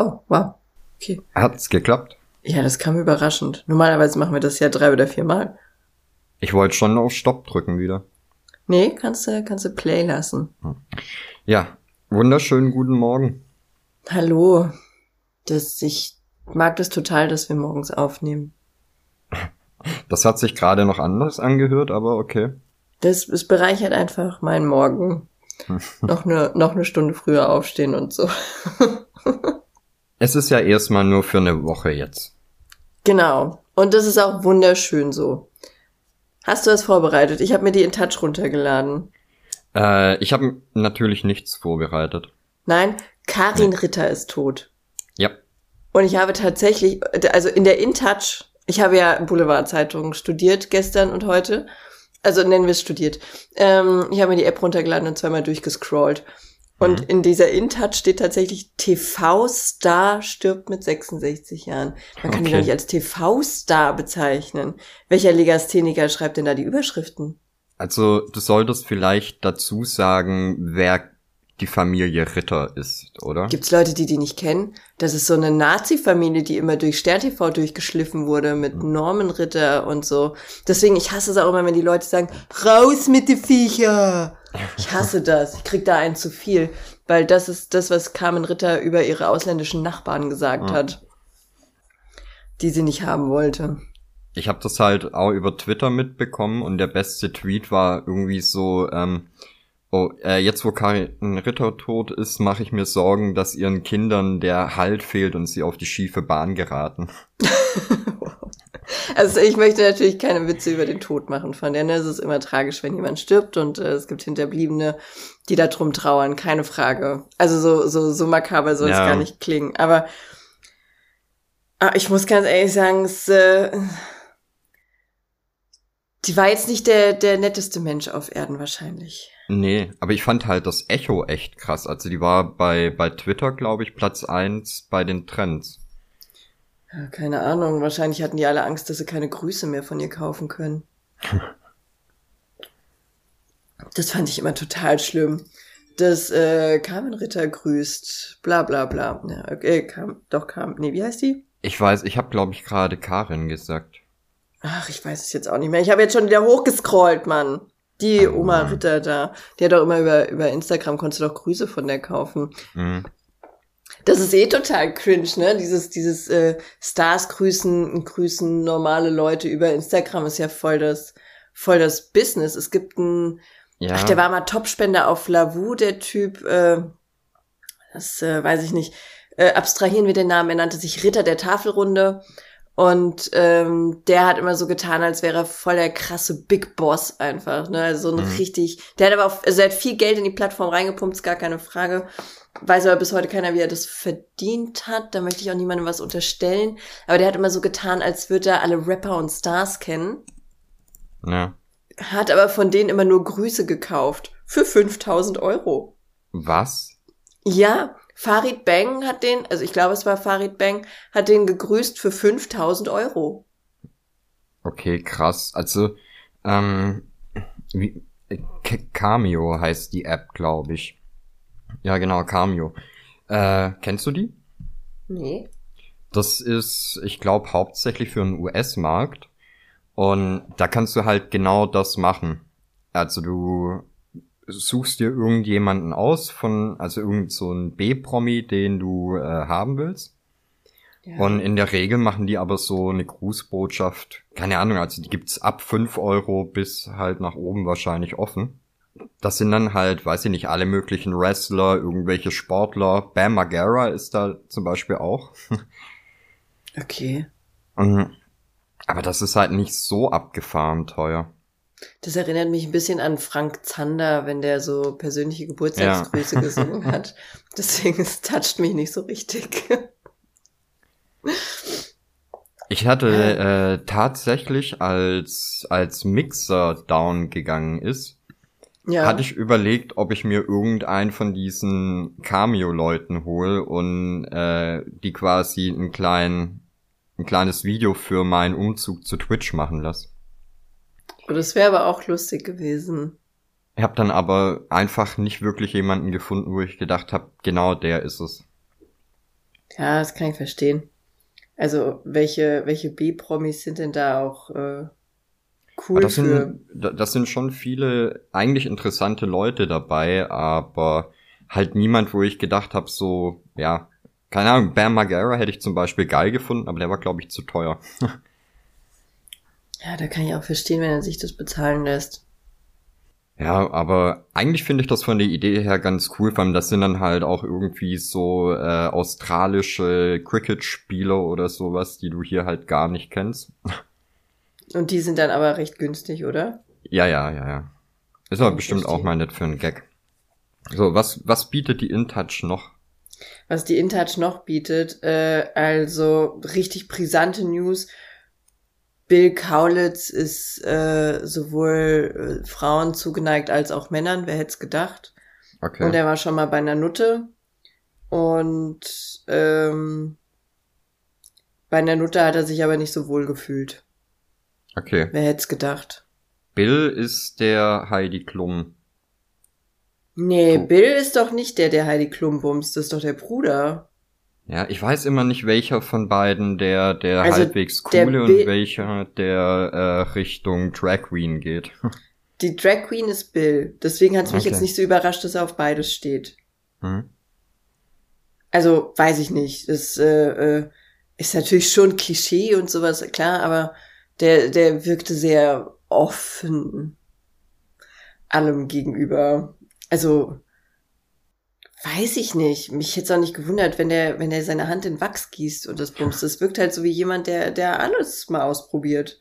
Oh, wow. Okay. Hat's geklappt? Ja, das kam überraschend. Normalerweise machen wir das ja drei oder vier Mal. Ich wollte schon auf Stopp drücken wieder. Nee, kannst du, kannst du Play lassen. Ja, wunderschönen guten Morgen. Hallo. Das, ich mag das total, dass wir morgens aufnehmen. Das hat sich gerade noch anders angehört, aber okay. Das, es bereichert einfach meinen Morgen. noch eine, noch eine Stunde früher aufstehen und so. Es ist ja erstmal nur für eine Woche jetzt. Genau. Und das ist auch wunderschön so. Hast du was vorbereitet? Ich habe mir die in Touch runtergeladen. Äh, ich habe natürlich nichts vorbereitet. Nein, Karin Ritter ist tot. Ja. Und ich habe tatsächlich, also in der InTouch, ich habe ja Boulevardzeitung studiert gestern und heute. Also nennen wir es studiert. Ähm, ich habe mir die App runtergeladen und zweimal durchgescrollt. Und Mhm. in dieser InTouch steht tatsächlich TV-Star stirbt mit 66 Jahren. Man kann die Okay. doch nicht als TV-Star bezeichnen. Welcher Legastheniker schreibt denn da die Überschriften? Also du solltest vielleicht dazu sagen, wer die Familie Ritter ist, oder? Gibt's Leute, die die nicht kennen? Das ist so eine Nazi-Familie, die immer durch Stern TV durchgeschliffen wurde mit Mhm. Normenritter und so. Deswegen, ich hasse es auch immer, wenn die Leute sagen, raus mit die Viecher. Ich hasse das. Ich krieg da einen zu viel. Weil das ist das, was Carmen Ritter über ihre ausländischen Nachbarn gesagt Ja. hat. Die sie nicht haben wollte. Ich habe das halt auch über Twitter mitbekommen und der beste Tweet war irgendwie so, ähm, oh, äh, jetzt wo Karin Ritter tot ist, mache ich mir Sorgen, dass ihren Kindern der Halt fehlt und sie auf die schiefe Bahn geraten. Also ich möchte natürlich keine Witze über den Tod machen von der. Ne? Es ist immer tragisch, wenn jemand stirbt und äh, es gibt Hinterbliebene, die da drum trauern, keine Frage. Also so so so makaber soll es Ja. gar nicht klingen. Aber ah, ich muss ganz ehrlich sagen, es, äh, die war jetzt nicht der der netteste Mensch auf Erden wahrscheinlich. Nee, aber ich fand halt das Echo echt krass. Also die war bei, bei Twitter, glaube ich, Platz eins bei den Trends. Ja, keine Ahnung. Wahrscheinlich hatten die alle Angst, dass sie keine Grüße mehr von ihr kaufen können. Das fand ich immer total schlimm. Dass äh, Carmen Ritter grüßt, bla bla bla. Ja, okay, kam, doch kam. Nee, wie heißt die? Ich weiß, ich habe, glaube ich, gerade Karin gesagt. Ach, ich weiß es jetzt auch nicht mehr. Ich habe jetzt schon wieder hochgescrollt, Mann. Die Oh Oma. Ritter da. Die hat doch immer über, über Instagram, konntest du doch Grüße von der kaufen. Mhm. Das ist eh total cringe, ne? Dieses, dieses äh, Stars grüßen, grüßen normale Leute über Instagram ist ja voll das, voll das Business. Es gibt ein, Ja. ach, der war mal Topspender auf Lavu, der Typ, äh, das äh, weiß ich nicht. Äh, abstrahieren wir den Namen, er nannte sich Ritter der Tafelrunde. Und ähm, der hat immer so getan, als wäre er voll der krasse Big Boss einfach. Ne? Also so ein Mhm. richtig. Der hat aber auch, also er hat viel Geld in die Plattform reingepumpt, ist gar keine Frage. Weiß aber bis heute keiner, wie er das verdient hat. Da möchte ich auch niemandem was unterstellen. Aber der hat immer so getan, als würde er alle Rapper und Stars kennen. ja. Hat aber von denen immer nur Grüße gekauft. Für 5000 Euro. Was? Ja, Farid Bang hat den, also ich glaube, es war Farid Bang, hat den gegrüßt für 5000 Euro. Okay, krass. Also, ähm, wie, Cameo heißt die App, glaube ich. Ja, genau, Cameo. Äh, kennst du die? Nee. Das ist, ich glaube, hauptsächlich für den US-Markt. Und da kannst du halt genau das machen. Also du suchst dir irgendjemanden aus von, also irgend so ein B-Promi, den du äh, haben willst. Ja. Und in der Regel machen die aber so eine Grußbotschaft, keine Ahnung, also die gibt's ab 5 Euro bis halt nach oben wahrscheinlich offen. Das sind dann halt, weiß ich nicht, alle möglichen Wrestler, irgendwelche Sportler. Bam Margera ist da zum Beispiel auch. okay. Und, aber das ist halt nicht so abgefahren teuer. Das erinnert mich ein bisschen an Frank Zander, wenn der so persönliche Geburtstagsgrüße Ja. gesungen hat. Deswegen, es toucht mich nicht so richtig. Ich hatte äh, tatsächlich, als, als Mixer down gegangen ist, ja. hatte ich überlegt, ob ich mir irgendeinen von diesen Cameo-Leuten hole und äh, die quasi ein, klein, ein kleines Video für meinen Umzug zu Twitch machen lasse. Und das wäre aber auch lustig gewesen. Ich habe dann aber einfach nicht wirklich jemanden gefunden, wo ich gedacht habe, genau der ist es. Ja, das kann ich verstehen. Also, welche, welche B-Promis sind denn da auch äh, cool das für? Sind, das sind schon viele eigentlich interessante Leute dabei, aber halt niemand, wo ich gedacht habe, so, ja, keine Ahnung, Bam Margera hätte ich zum Beispiel geil gefunden, aber der war, glaube ich, zu teuer. ja, da kann ich auch verstehen, wenn er sich das bezahlen lässt. Ja, aber eigentlich finde ich das von der Idee her ganz cool, vor allem das sind dann halt auch irgendwie so äh, australische Cricket-Spieler oder sowas, die du hier halt gar nicht kennst. Und die sind dann aber recht günstig, oder? Ja, ja, ja, ja. Ist aber bestimmt auch mal nett für einen Gag. So, was, was bietet die InTouch noch? Was die InTouch noch bietet, äh, also richtig brisante News Bill Kaulitz ist äh, sowohl äh, Frauen zugeneigt als auch Männern, wer hätte es gedacht. Okay. Und er war schon mal bei einer Nutte. Und ähm, bei einer Nutte hat er sich aber nicht so wohl gefühlt. Okay. Wer hätte es gedacht? Bill ist der Heidi Klum. Nee, oh. Bill ist doch nicht der, der Heidi Klum bumst, das ist doch der Bruder. Ja, ich weiß immer nicht, welcher von beiden der, der also halbwegs coole und welcher der äh, Richtung Drag Queen geht. Die Drag Queen ist Bill. Deswegen hat es mich okay. jetzt nicht so überrascht, dass er auf beides steht. Hm. Also, weiß ich nicht. Das äh, äh, ist natürlich schon Klischee und sowas, klar, aber der, der wirkte sehr offen allem gegenüber. Also, Weiß ich nicht. Mich hätte es auch nicht gewundert, wenn der, wenn der seine Hand in Wachs gießt und das bumst. Das wirkt halt so wie jemand, der, der alles mal ausprobiert.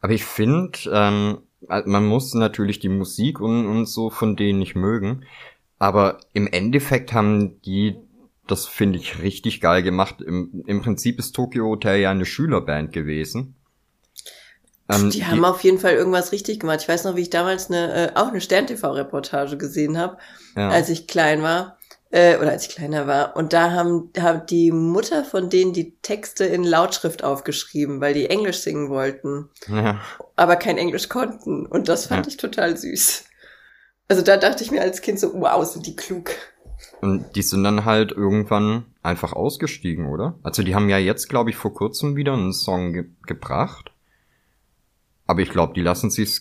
Aber ich finde, ähm, man muss natürlich die Musik und, und so von denen nicht mögen. Aber im Endeffekt haben die, das finde ich richtig geil gemacht. Im, Im Prinzip ist Tokyo Hotel ja eine Schülerband gewesen. Ähm, die, die haben auf jeden Fall irgendwas richtig gemacht. Ich weiß noch, wie ich damals eine, äh, auch eine Stern-TV-Reportage gesehen habe, ja. als ich klein war äh, oder als ich kleiner war. Und da haben, haben die Mutter von denen die Texte in Lautschrift aufgeschrieben, weil die Englisch singen wollten, ja. aber kein Englisch konnten. Und das fand ja. ich total süß. Also da dachte ich mir als Kind so, wow, sind die klug. Und die sind dann halt irgendwann einfach ausgestiegen, oder? Also die haben ja jetzt, glaube ich, vor kurzem wieder einen Song ge gebracht. Aber ich glaube, die lassen sich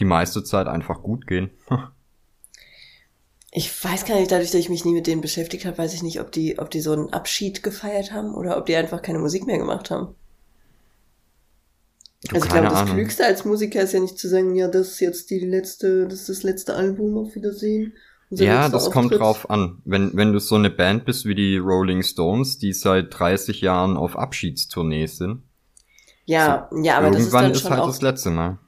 die meiste Zeit einfach gut gehen. ich weiß gar nicht, dadurch, dass ich mich nie mit denen beschäftigt habe, weiß ich nicht, ob die, ob die so einen Abschied gefeiert haben oder ob die einfach keine Musik mehr gemacht haben. Du, also ich glaube, das Ahnung. Klügste als Musiker ist ja nicht zu sagen, ja, das ist jetzt die letzte, das ist das letzte Album, auf Wiedersehen. Ja, das Auftritt. kommt drauf an. Wenn, wenn du so eine Band bist wie die Rolling Stones, die seit 30 Jahren auf Abschiedstournee sind. Ja, so, ja, aber das ist dann ist halt das letzte Mal.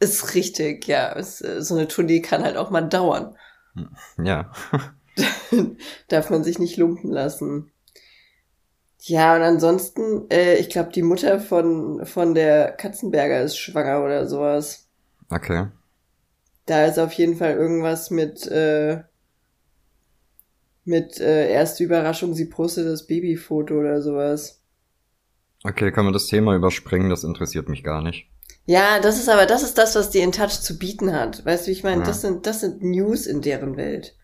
Ist richtig, ja. Es, so eine Tournee kann halt auch mal dauern. Ja. Darf man sich nicht lumpen lassen. Ja, und ansonsten, äh, ich glaube, die Mutter von, von der Katzenberger ist schwanger oder sowas. Okay. Da ist auf jeden Fall irgendwas mit, äh, mit äh, erste Überraschung, sie postet das Babyfoto oder sowas. Okay, kann man das Thema überspringen, das interessiert mich gar nicht. Ja, das ist aber, das ist das, was die In Touch zu bieten hat. Weißt du, ich meine? Ja. Das sind, das sind News in deren Welt.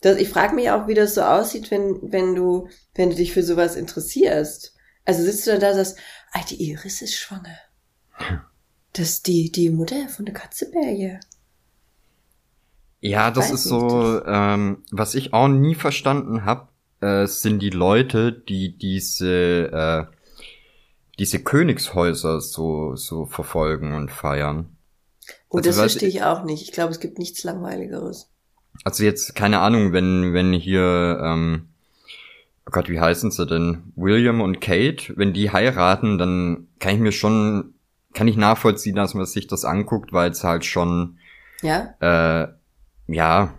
Das, ich frage mich auch, wie das so aussieht, wenn, wenn du, wenn du dich für sowas interessierst. Also sitzt du dann da und sagst, ah, die Iris ist schwanger. Das ist die, die Mutter von der Katzenberge. Ja, das ist so, ähm, was ich auch nie verstanden habe, äh, sind die Leute, die diese äh, diese Königshäuser so, so verfolgen und feiern. Oh, also, das verstehe ich auch nicht. Ich glaube, es gibt nichts Langweiligeres. Also jetzt, keine Ahnung, wenn, wenn hier, ähm, oh Gott, wie heißen sie denn? William und Kate, wenn die heiraten, dann kann ich mir schon, kann ich nachvollziehen, dass man sich das anguckt, weil es halt schon, ja, äh, ja,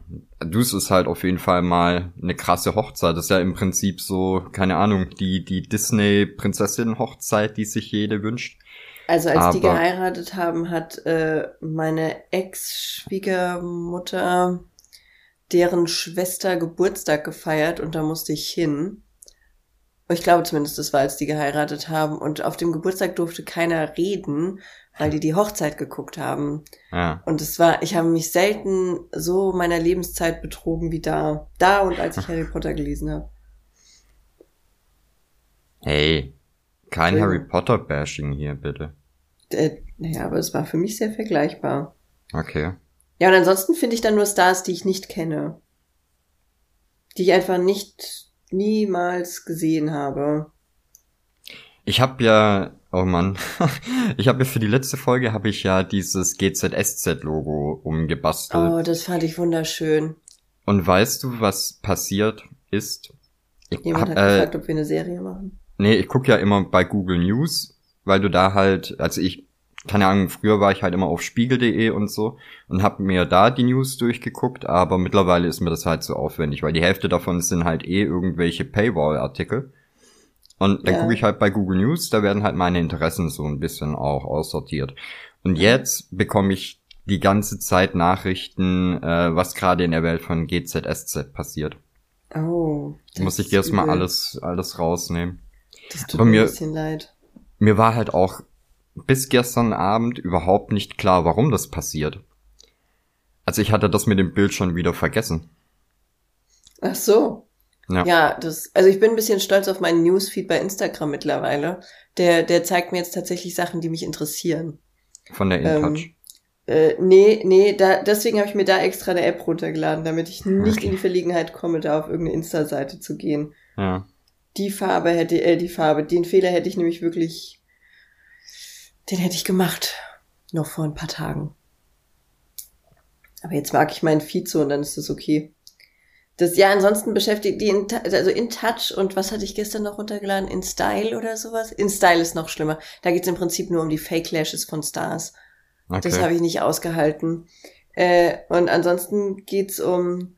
du ist halt auf jeden Fall mal eine krasse Hochzeit. Das ist ja im Prinzip so, keine Ahnung, die, die Disney-Prinzessin-Hochzeit, die sich jede wünscht. Also als Aber, die geheiratet haben, hat äh, meine Ex-Schwiegermutter deren Schwester Geburtstag gefeiert und da musste ich hin. Ich glaube zumindest, das war, als die geheiratet haben. Und auf dem Geburtstag durfte keiner reden, weil die die Hochzeit geguckt haben. Ja. Und es war, ich habe mich selten so meiner Lebenszeit betrogen wie da. Da und als ich Harry Potter gelesen habe. Hey, kein Harry Potter Bashing hier, bitte. Äh, naja, aber es war für mich sehr vergleichbar. Okay. Ja, und ansonsten finde ich dann nur Stars, die ich nicht kenne. Die ich einfach nicht niemals gesehen habe. Ich habe ja, oh Mann, ich habe ja für die letzte Folge habe ich ja dieses GZSZ-Logo umgebastelt. Oh, das fand ich wunderschön. Und weißt du, was passiert ist? Ich Jemand hab, hat äh, gefragt, ob wir eine Serie machen. Nee, ich guck ja immer bei Google News, weil du da halt, also ich, keine Ahnung, früher war ich halt immer auf spiegel.de und so und hab mir da die News durchgeguckt, aber mittlerweile ist mir das halt so aufwendig, weil die Hälfte davon sind halt eh irgendwelche Paywall-Artikel. Und dann ja. gucke ich halt bei Google News, da werden halt meine Interessen so ein bisschen auch aussortiert. Und jetzt bekomme ich die ganze Zeit Nachrichten, äh, was gerade in der Welt von GZSZ passiert. Oh. Muss ich jetzt mal alles, alles rausnehmen. Das tut Aber mir ein bisschen leid. Mir war halt auch bis gestern Abend überhaupt nicht klar, warum das passiert. Also ich hatte das mit dem Bild schon wieder vergessen. Ach so. Ja. ja, das, also ich bin ein bisschen stolz auf meinen Newsfeed bei Instagram mittlerweile. Der, der zeigt mir jetzt tatsächlich Sachen, die mich interessieren. Von der InTouch. Ähm, äh, nee, nee, da, deswegen habe ich mir da extra eine App runtergeladen, damit ich nicht okay. in die Verlegenheit komme, da auf irgendeine Insta-Seite zu gehen. Ja. Die Farbe hätte, äh, die Farbe, den Fehler hätte ich nämlich wirklich, den hätte ich gemacht. Noch vor ein paar Tagen. Aber jetzt mag ich meinen Feed so und dann ist das okay. Das, ja, ansonsten beschäftigt die, in, also in Touch und was hatte ich gestern noch runtergeladen? In Style oder sowas? In Style ist noch schlimmer. Da geht's im Prinzip nur um die Fake Lashes von Stars. Okay. Das habe ich nicht ausgehalten. Äh, und ansonsten geht's um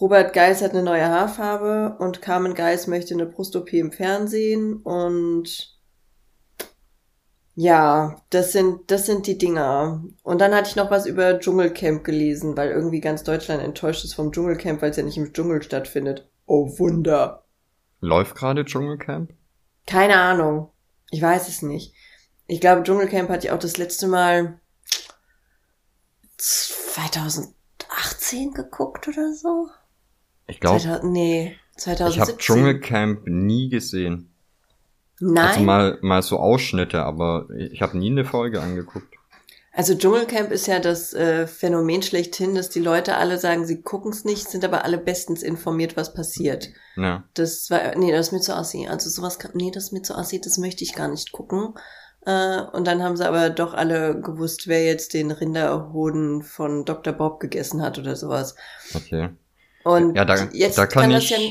Robert Geis hat eine neue Haarfarbe und Carmen Geis möchte eine Brust-OP im Fernsehen und ja, das sind, das sind die Dinger. Und dann hatte ich noch was über Dschungelcamp gelesen, weil irgendwie ganz Deutschland enttäuscht ist vom Dschungelcamp, weil es ja nicht im Dschungel stattfindet. Oh Wunder. Läuft gerade Dschungelcamp? Keine Ahnung. Ich weiß es nicht. Ich glaube, Dschungelcamp hatte ich auch das letzte Mal 2018 geguckt oder so. Ich glaube. Nee, 2017. Ich habe Dschungelcamp nie gesehen. Nein. Also mal, mal so Ausschnitte, aber ich habe nie eine Folge angeguckt. Also Dschungelcamp ist ja das äh, Phänomen schlechthin, dass die Leute alle sagen, sie gucken es nicht, sind aber alle bestens informiert, was passiert. Ja. Das war, nee, das ist mir zu assi. Also sowas, kann, nee, das ist mir zu assi, das möchte ich gar nicht gucken. Äh, und dann haben sie aber doch alle gewusst, wer jetzt den Rinderhoden von Dr. Bob gegessen hat oder sowas. Okay. Und ja, da, jetzt da kann, kann ich, das ja,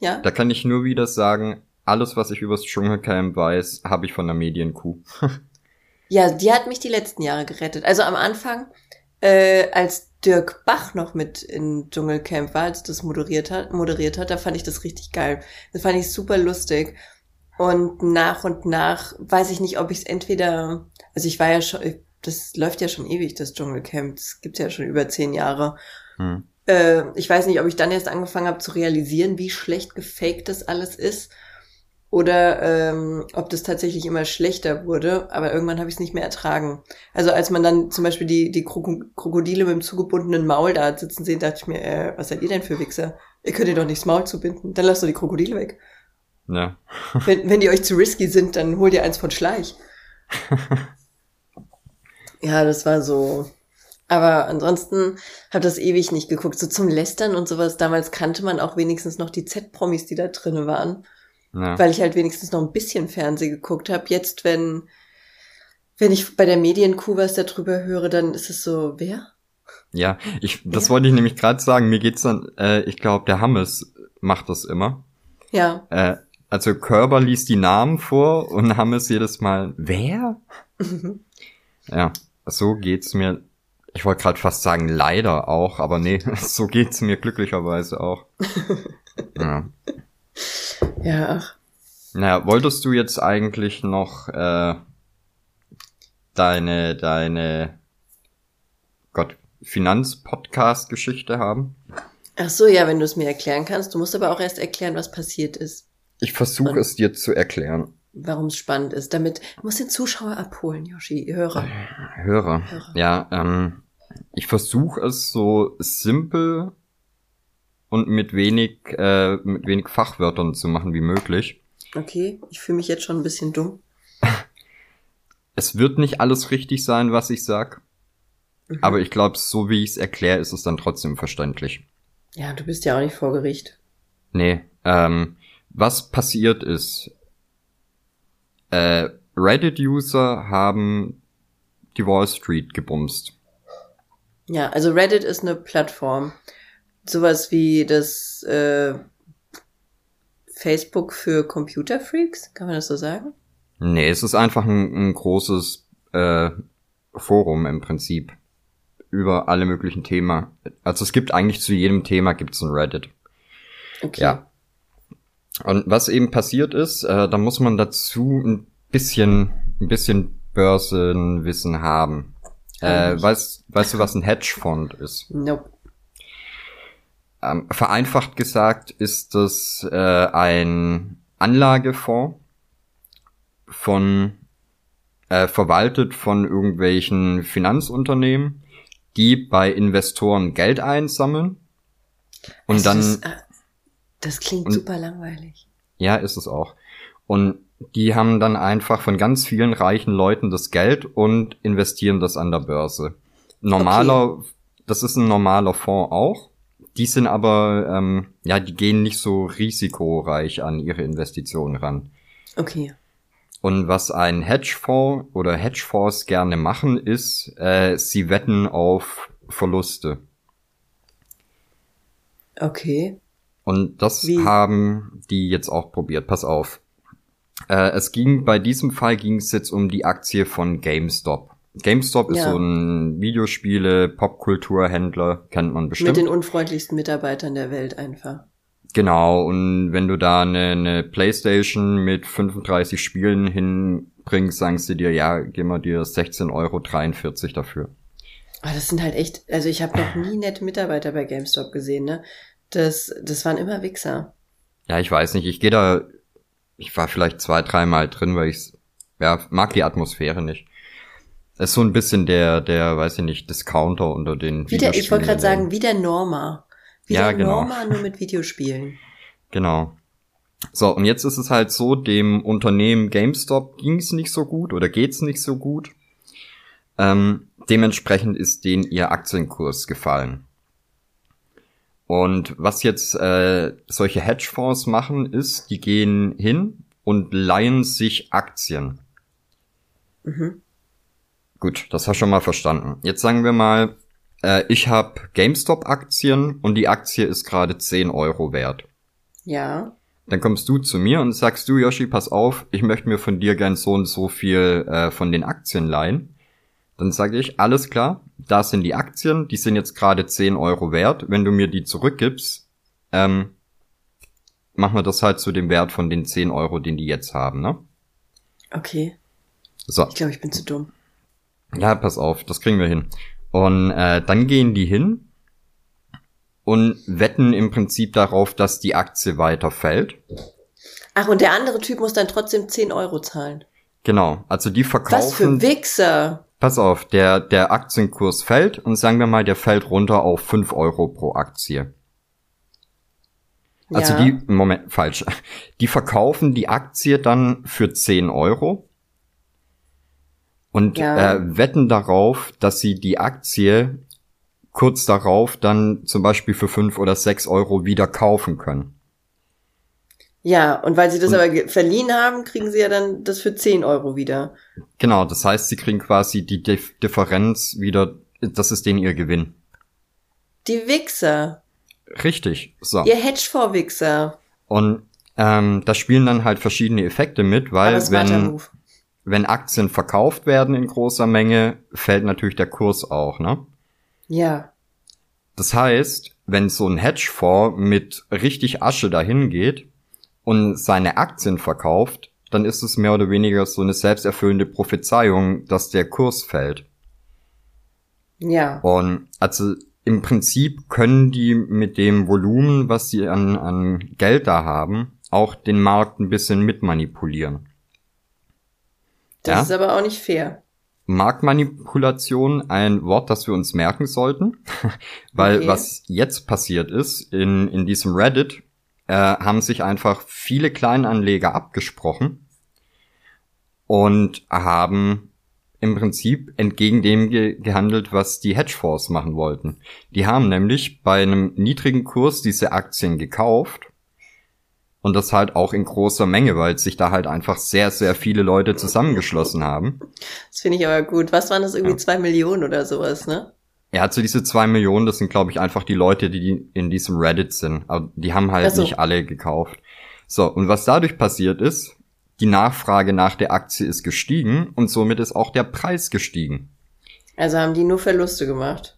ja. Da kann ich nur wieder sagen, alles, was ich übers Dschungelcamp weiß, habe ich von der Medienkuh. ja, die hat mich die letzten Jahre gerettet. Also am Anfang, äh, als Dirk Bach noch mit in Dschungelcamp war, als das moderiert hat, moderiert hat, da fand ich das richtig geil. Das fand ich super lustig. Und nach und nach weiß ich nicht, ob ich es entweder, also ich war ja schon, das läuft ja schon ewig, das Dschungelcamp. Das gibt's ja schon über zehn Jahre. Hm. Äh, ich weiß nicht, ob ich dann erst angefangen habe zu realisieren, wie schlecht gefaked das alles ist. Oder ähm, ob das tatsächlich immer schlechter wurde, aber irgendwann habe ich es nicht mehr ertragen. Also als man dann zum Beispiel die, die Krokodile mit dem zugebundenen Maul da sitzen sehen, dachte ich mir, äh, was seid ihr denn für Wichser? Ihr könnt ihr doch nicht das Maul zubinden, dann lasst doch die Krokodile weg. Ja. wenn, wenn die euch zu risky sind, dann holt ihr eins von Schleich. ja, das war so. Aber ansonsten habe das ewig nicht geguckt. So zum Lästern und sowas. Damals kannte man auch wenigstens noch die Z-Promis, die da drinnen waren. Ja. Weil ich halt wenigstens noch ein bisschen Fernsehen geguckt habe. Jetzt, wenn, wenn ich bei der Medienkuh was darüber höre, dann ist es so, wer? Ja, ich, das ja. wollte ich nämlich gerade sagen. Mir geht's dann, äh, ich glaube, der Hammes macht das immer. Ja. Äh, also Körber liest die Namen vor und Hammes jedes Mal, wer? Mhm. Ja, so geht's mir. Ich wollte gerade fast sagen, leider auch, aber nee, so geht's mir glücklicherweise auch. ja. Ja, ach. Naja, wolltest du jetzt eigentlich noch äh, deine, deine Gott, Finanzpodcast-Geschichte haben? Ach so, ja, wenn du es mir erklären kannst. Du musst aber auch erst erklären, was passiert ist. Ich versuche es dir zu erklären. Warum es spannend ist. Damit muss den Zuschauer abholen, Yoshi, Hörer. Hörer. Hörer. Ja, ähm, ich versuche es so simpel und mit wenig, äh, mit wenig Fachwörtern zu machen wie möglich. Okay, ich fühle mich jetzt schon ein bisschen dumm. Es wird nicht alles richtig sein, was ich sag. Mhm. Aber ich glaube, so wie ich es erkläre, ist es dann trotzdem verständlich. Ja, du bist ja auch nicht vor Gericht. Nee, ähm, was passiert ist, äh, Reddit-User haben die Wall Street gebumst. Ja, also Reddit ist eine Plattform. Sowas wie das äh, Facebook für Computerfreaks, kann man das so sagen? Nee, es ist einfach ein, ein großes äh, Forum im Prinzip über alle möglichen Themen. Also es gibt eigentlich zu jedem Thema gibt's ein Reddit. Okay. Ja. Und was eben passiert ist, äh, da muss man dazu ein bisschen, ein bisschen Börsenwissen haben. Äh, weißt, weißt du, was ein Hedgefonds ist? Nope. Ähm, vereinfacht gesagt ist das äh, ein Anlagefonds von äh, verwaltet von irgendwelchen Finanzunternehmen, die bei Investoren Geld einsammeln und also dann. Das, äh, das klingt und, super langweilig. Ja, ist es auch. Und die haben dann einfach von ganz vielen reichen Leuten das Geld und investieren das an der Börse. Normaler, okay. das ist ein normaler Fonds auch. Die sind aber, ähm, ja, die gehen nicht so risikoreich an ihre Investitionen ran. Okay. Und was ein Hedgefonds oder Hedgefonds gerne machen, ist, äh, sie wetten auf Verluste. Okay. Und das Wie? haben die jetzt auch probiert. Pass auf. Äh, es ging, bei diesem Fall ging es jetzt um die Aktie von GameStop. GameStop ja. ist so ein Videospiele, Popkulturhändler, kennt man bestimmt. Mit den unfreundlichsten Mitarbeitern der Welt einfach. Genau, und wenn du da eine, eine Playstation mit 35 Spielen hinbringst, sagen sie dir, ja, gib mal dir 16,43 Euro dafür. Aber das sind halt echt, also ich habe noch nie nette Mitarbeiter bei GameStop gesehen, ne? Das, das waren immer Wichser. Ja, ich weiß nicht, ich gehe da ich war vielleicht zwei, dreimal drin, weil ich ja, mag die Atmosphäre nicht. Ist so ein bisschen der, der, weiß ich nicht, Discounter unter den wie der, Ich wollte gerade sagen, wie der Norma. Wie ja, der genau. Norma nur mit Videospielen. Genau. So, und jetzt ist es halt so, dem Unternehmen GameStop ging es nicht so gut oder geht's nicht so gut. Ähm, dementsprechend ist denen ihr Aktienkurs gefallen. Und was jetzt äh, solche Hedgefonds machen, ist, die gehen hin und leihen sich Aktien. Mhm. Gut, das hast du schon mal verstanden. Jetzt sagen wir mal, äh, ich habe GameStop-Aktien und die Aktie ist gerade 10 Euro wert. Ja. Dann kommst du zu mir und sagst du, Yoshi, pass auf, ich möchte mir von dir gern so und so viel äh, von den Aktien leihen. Dann sage ich, alles klar, da sind die Aktien, die sind jetzt gerade 10 Euro wert. Wenn du mir die zurückgibst, ähm, machen wir das halt zu dem Wert von den 10 Euro, den die jetzt haben, ne? Okay. So. Ich glaube, ich bin zu dumm. Ja, pass auf, das kriegen wir hin. Und äh, dann gehen die hin und wetten im Prinzip darauf, dass die Aktie weiter fällt. Ach, und der andere Typ muss dann trotzdem 10 Euro zahlen. Genau, also die verkaufen. Was für Wichser! Pass auf, der, der Aktienkurs fällt und sagen wir mal, der fällt runter auf 5 Euro pro Aktie. Also ja. die, Moment, falsch. Die verkaufen die Aktie dann für 10 Euro und ja. äh, wetten darauf, dass sie die Aktie kurz darauf dann zum Beispiel für 5 oder 6 Euro wieder kaufen können. Ja, und weil sie das und, aber verliehen haben, kriegen sie ja dann das für 10 Euro wieder. Genau, das heißt, sie kriegen quasi die Dif Differenz wieder, das ist denen ihr Gewinn. Die Wichser. Richtig, so. Ihr Hedgefonds-Wichser. Und ähm, da spielen dann halt verschiedene Effekte mit, weil wenn, wenn Aktien verkauft werden in großer Menge, fällt natürlich der Kurs auch, ne? Ja. Das heißt, wenn so ein Hedgefonds mit richtig Asche dahin geht, und seine Aktien verkauft, dann ist es mehr oder weniger so eine selbsterfüllende Prophezeiung, dass der Kurs fällt. Ja. Und also im Prinzip können die mit dem Volumen, was sie an, an Geld da haben, auch den Markt ein bisschen mitmanipulieren. Das ja? ist aber auch nicht fair. Marktmanipulation ein Wort, das wir uns merken sollten, weil okay. was jetzt passiert ist in, in diesem Reddit, äh, haben sich einfach viele Kleinanleger abgesprochen und haben im Prinzip entgegen dem ge gehandelt, was die Hedgefonds machen wollten. Die haben nämlich bei einem niedrigen Kurs diese Aktien gekauft und das halt auch in großer Menge, weil sich da halt einfach sehr, sehr viele Leute zusammengeschlossen haben. Das finde ich aber gut. Was waren das irgendwie ja. zwei Millionen oder sowas, ne? Ja, also diese zwei Millionen, das sind, glaube ich, einfach die Leute, die in diesem Reddit sind. Aber die haben halt so. nicht alle gekauft. So, und was dadurch passiert ist, die Nachfrage nach der Aktie ist gestiegen und somit ist auch der Preis gestiegen. Also haben die nur Verluste gemacht.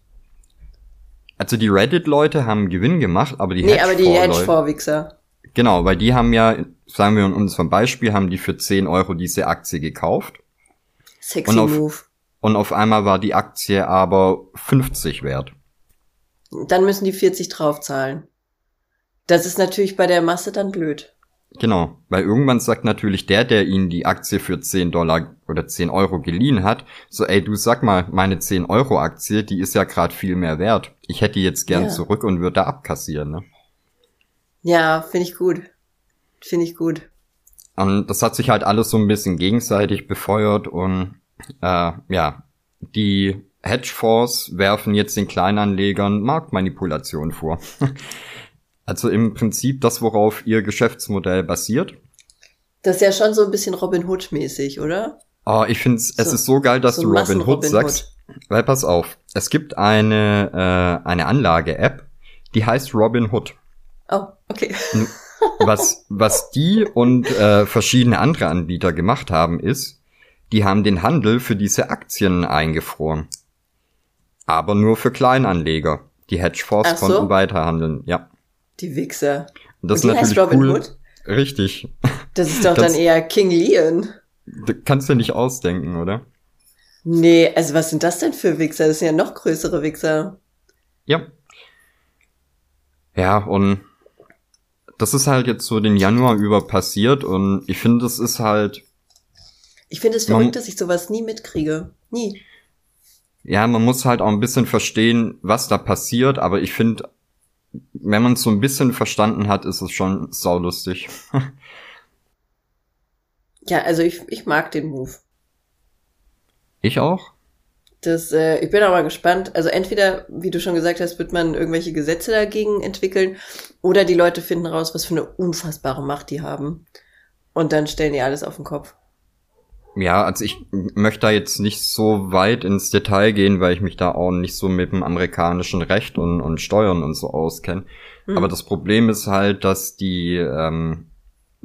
Also die Reddit-Leute haben Gewinn gemacht, aber die Nee, aber die Hedgefonds-Wichser. Genau, weil die haben ja, sagen wir in unserem Beispiel, haben die für 10 Euro diese Aktie gekauft. Sexy und auf, Move. Und auf einmal war die Aktie aber 50 wert. Dann müssen die 40 draufzahlen. Das ist natürlich bei der Masse dann blöd. Genau, weil irgendwann sagt natürlich der, der ihnen die Aktie für 10 Dollar oder 10 Euro geliehen hat, so ey, du sag mal, meine 10 Euro Aktie, die ist ja gerade viel mehr wert. Ich hätte die jetzt gern ja. zurück und würde da abkassieren, ne? Ja, finde ich gut. Finde ich gut. Und das hat sich halt alles so ein bisschen gegenseitig befeuert und äh, ja, die Hedgefonds werfen jetzt den Kleinanlegern Marktmanipulation vor. also im Prinzip das, worauf ihr Geschäftsmodell basiert. Das ist ja schon so ein bisschen Robin Hood mäßig, oder? Oh, ich finde so, es ist so geil, dass so du Robin Hood Robin sagst. Hood. Weil pass auf, es gibt eine äh, eine Anlage-App, die heißt Robin Hood. Oh, okay. was was die und äh, verschiedene andere Anbieter gemacht haben, ist, die haben den Handel für diese Aktien eingefroren. Aber nur für Kleinanleger. Die Hedgefonds so? konnten weiterhandeln, ja. Die Wichser. Und das Und ist natürlich Robin cool. Hood? Richtig. Das ist doch dann eher King Leon. Kannst du nicht ausdenken, oder? Nee, also was sind das denn für Wichser? Das sind ja noch größere Wichser. Ja. Ja, und das ist halt jetzt so den Januar über passiert und ich finde, das ist halt ich finde es verrückt, man, dass ich sowas nie mitkriege. Nie. Ja, man muss halt auch ein bisschen verstehen, was da passiert, aber ich finde, wenn man es so ein bisschen verstanden hat, ist es schon saulustig. ja, also ich, ich mag den Move. Ich auch. Das, äh, ich bin auch mal gespannt. Also entweder, wie du schon gesagt hast, wird man irgendwelche Gesetze dagegen entwickeln oder die Leute finden raus, was für eine unfassbare Macht die haben. Und dann stellen die alles auf den Kopf. Ja, also ich möchte da jetzt nicht so weit ins Detail gehen, weil ich mich da auch nicht so mit dem amerikanischen Recht und, und Steuern und so auskenne. Mhm. Aber das Problem ist halt, dass die ähm,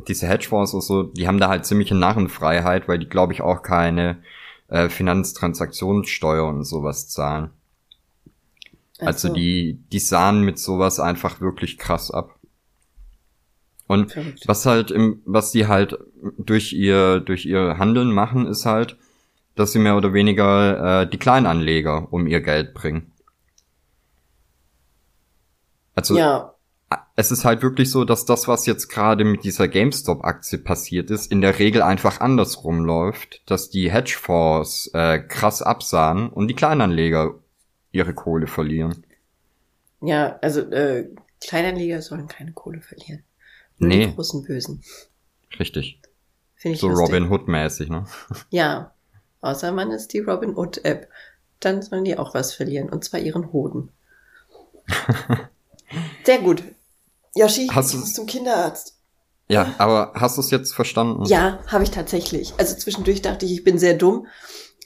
diese Hedgefonds und so, die haben da halt ziemliche Narrenfreiheit, weil die, glaube ich, auch keine äh, Finanztransaktionssteuer und sowas zahlen. Also so. die, die sahen mit sowas einfach wirklich krass ab. Und Verrückt. was halt im, was sie halt durch ihr, durch ihr Handeln machen, ist halt, dass sie mehr oder weniger äh, die Kleinanleger um ihr Geld bringen. Also ja. Es ist halt wirklich so, dass das, was jetzt gerade mit dieser GameStop-Aktie passiert ist, in der Regel einfach andersrum läuft, dass die Hedgefonds äh, krass absahen und die Kleinanleger ihre Kohle verlieren. Ja, also äh, Kleinanleger sollen keine Kohle verlieren. Nur nee. die großen Bösen. Richtig. Finde ich So lustig. Robin Hood-mäßig, ne? Ja. Außer man ist die Robin Hood-App. Dann sollen die auch was verlieren. Und zwar ihren Hoden. Sehr gut. Yoshi, hast muss zum Kinderarzt. Ja, aber hast du es jetzt verstanden? Ja, habe ich tatsächlich. Also zwischendurch dachte ich, ich bin sehr dumm.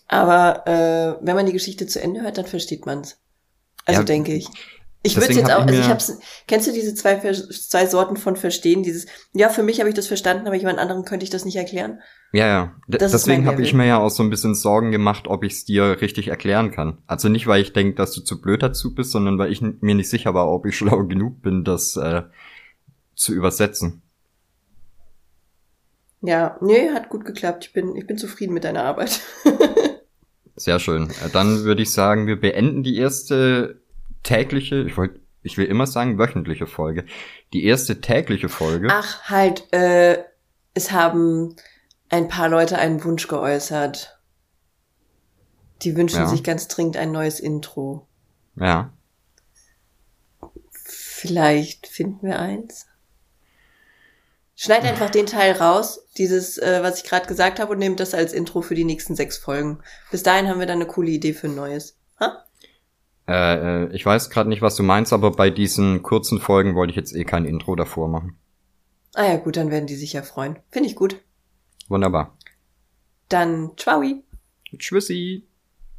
Aber äh, wenn man die Geschichte zu Ende hört, dann versteht man's. Also ja, denke ich. Ich würde jetzt auch, also ich hab's, kennst du diese zwei, zwei Sorten von Verstehen? Dieses, ja, für mich habe ich das verstanden, aber jemand anderen könnte ich das nicht erklären. Ja, ja. D das Deswegen habe ich mir ja auch so ein bisschen Sorgen gemacht, ob ich es dir richtig erklären kann. Also nicht, weil ich denke, dass du zu blöd dazu bist, sondern weil ich mir nicht sicher war, ob ich schlau genug bin, das äh, zu übersetzen. Ja, nee, hat gut geklappt. Ich bin, ich bin zufrieden mit deiner Arbeit. Sehr schön. Äh, dann würde ich sagen, wir beenden die erste tägliche, ich wollte, ich will immer sagen wöchentliche Folge. Die erste tägliche Folge. Ach, halt, äh, es haben ein paar Leute einen Wunsch geäußert. Die wünschen ja. sich ganz dringend ein neues Intro. Ja. Vielleicht finden wir eins. Schneid einfach den Teil raus, dieses, äh, was ich gerade gesagt habe, und nehmt das als Intro für die nächsten sechs Folgen. Bis dahin haben wir dann eine coole Idee für ein neues. Ha? Äh, äh, ich weiß gerade nicht, was du meinst, aber bei diesen kurzen Folgen wollte ich jetzt eh kein Intro davor machen. Ah ja, gut, dann werden die sich ja freuen. Finde ich gut. Wunderbar. Dann, ciao. Tschüssi.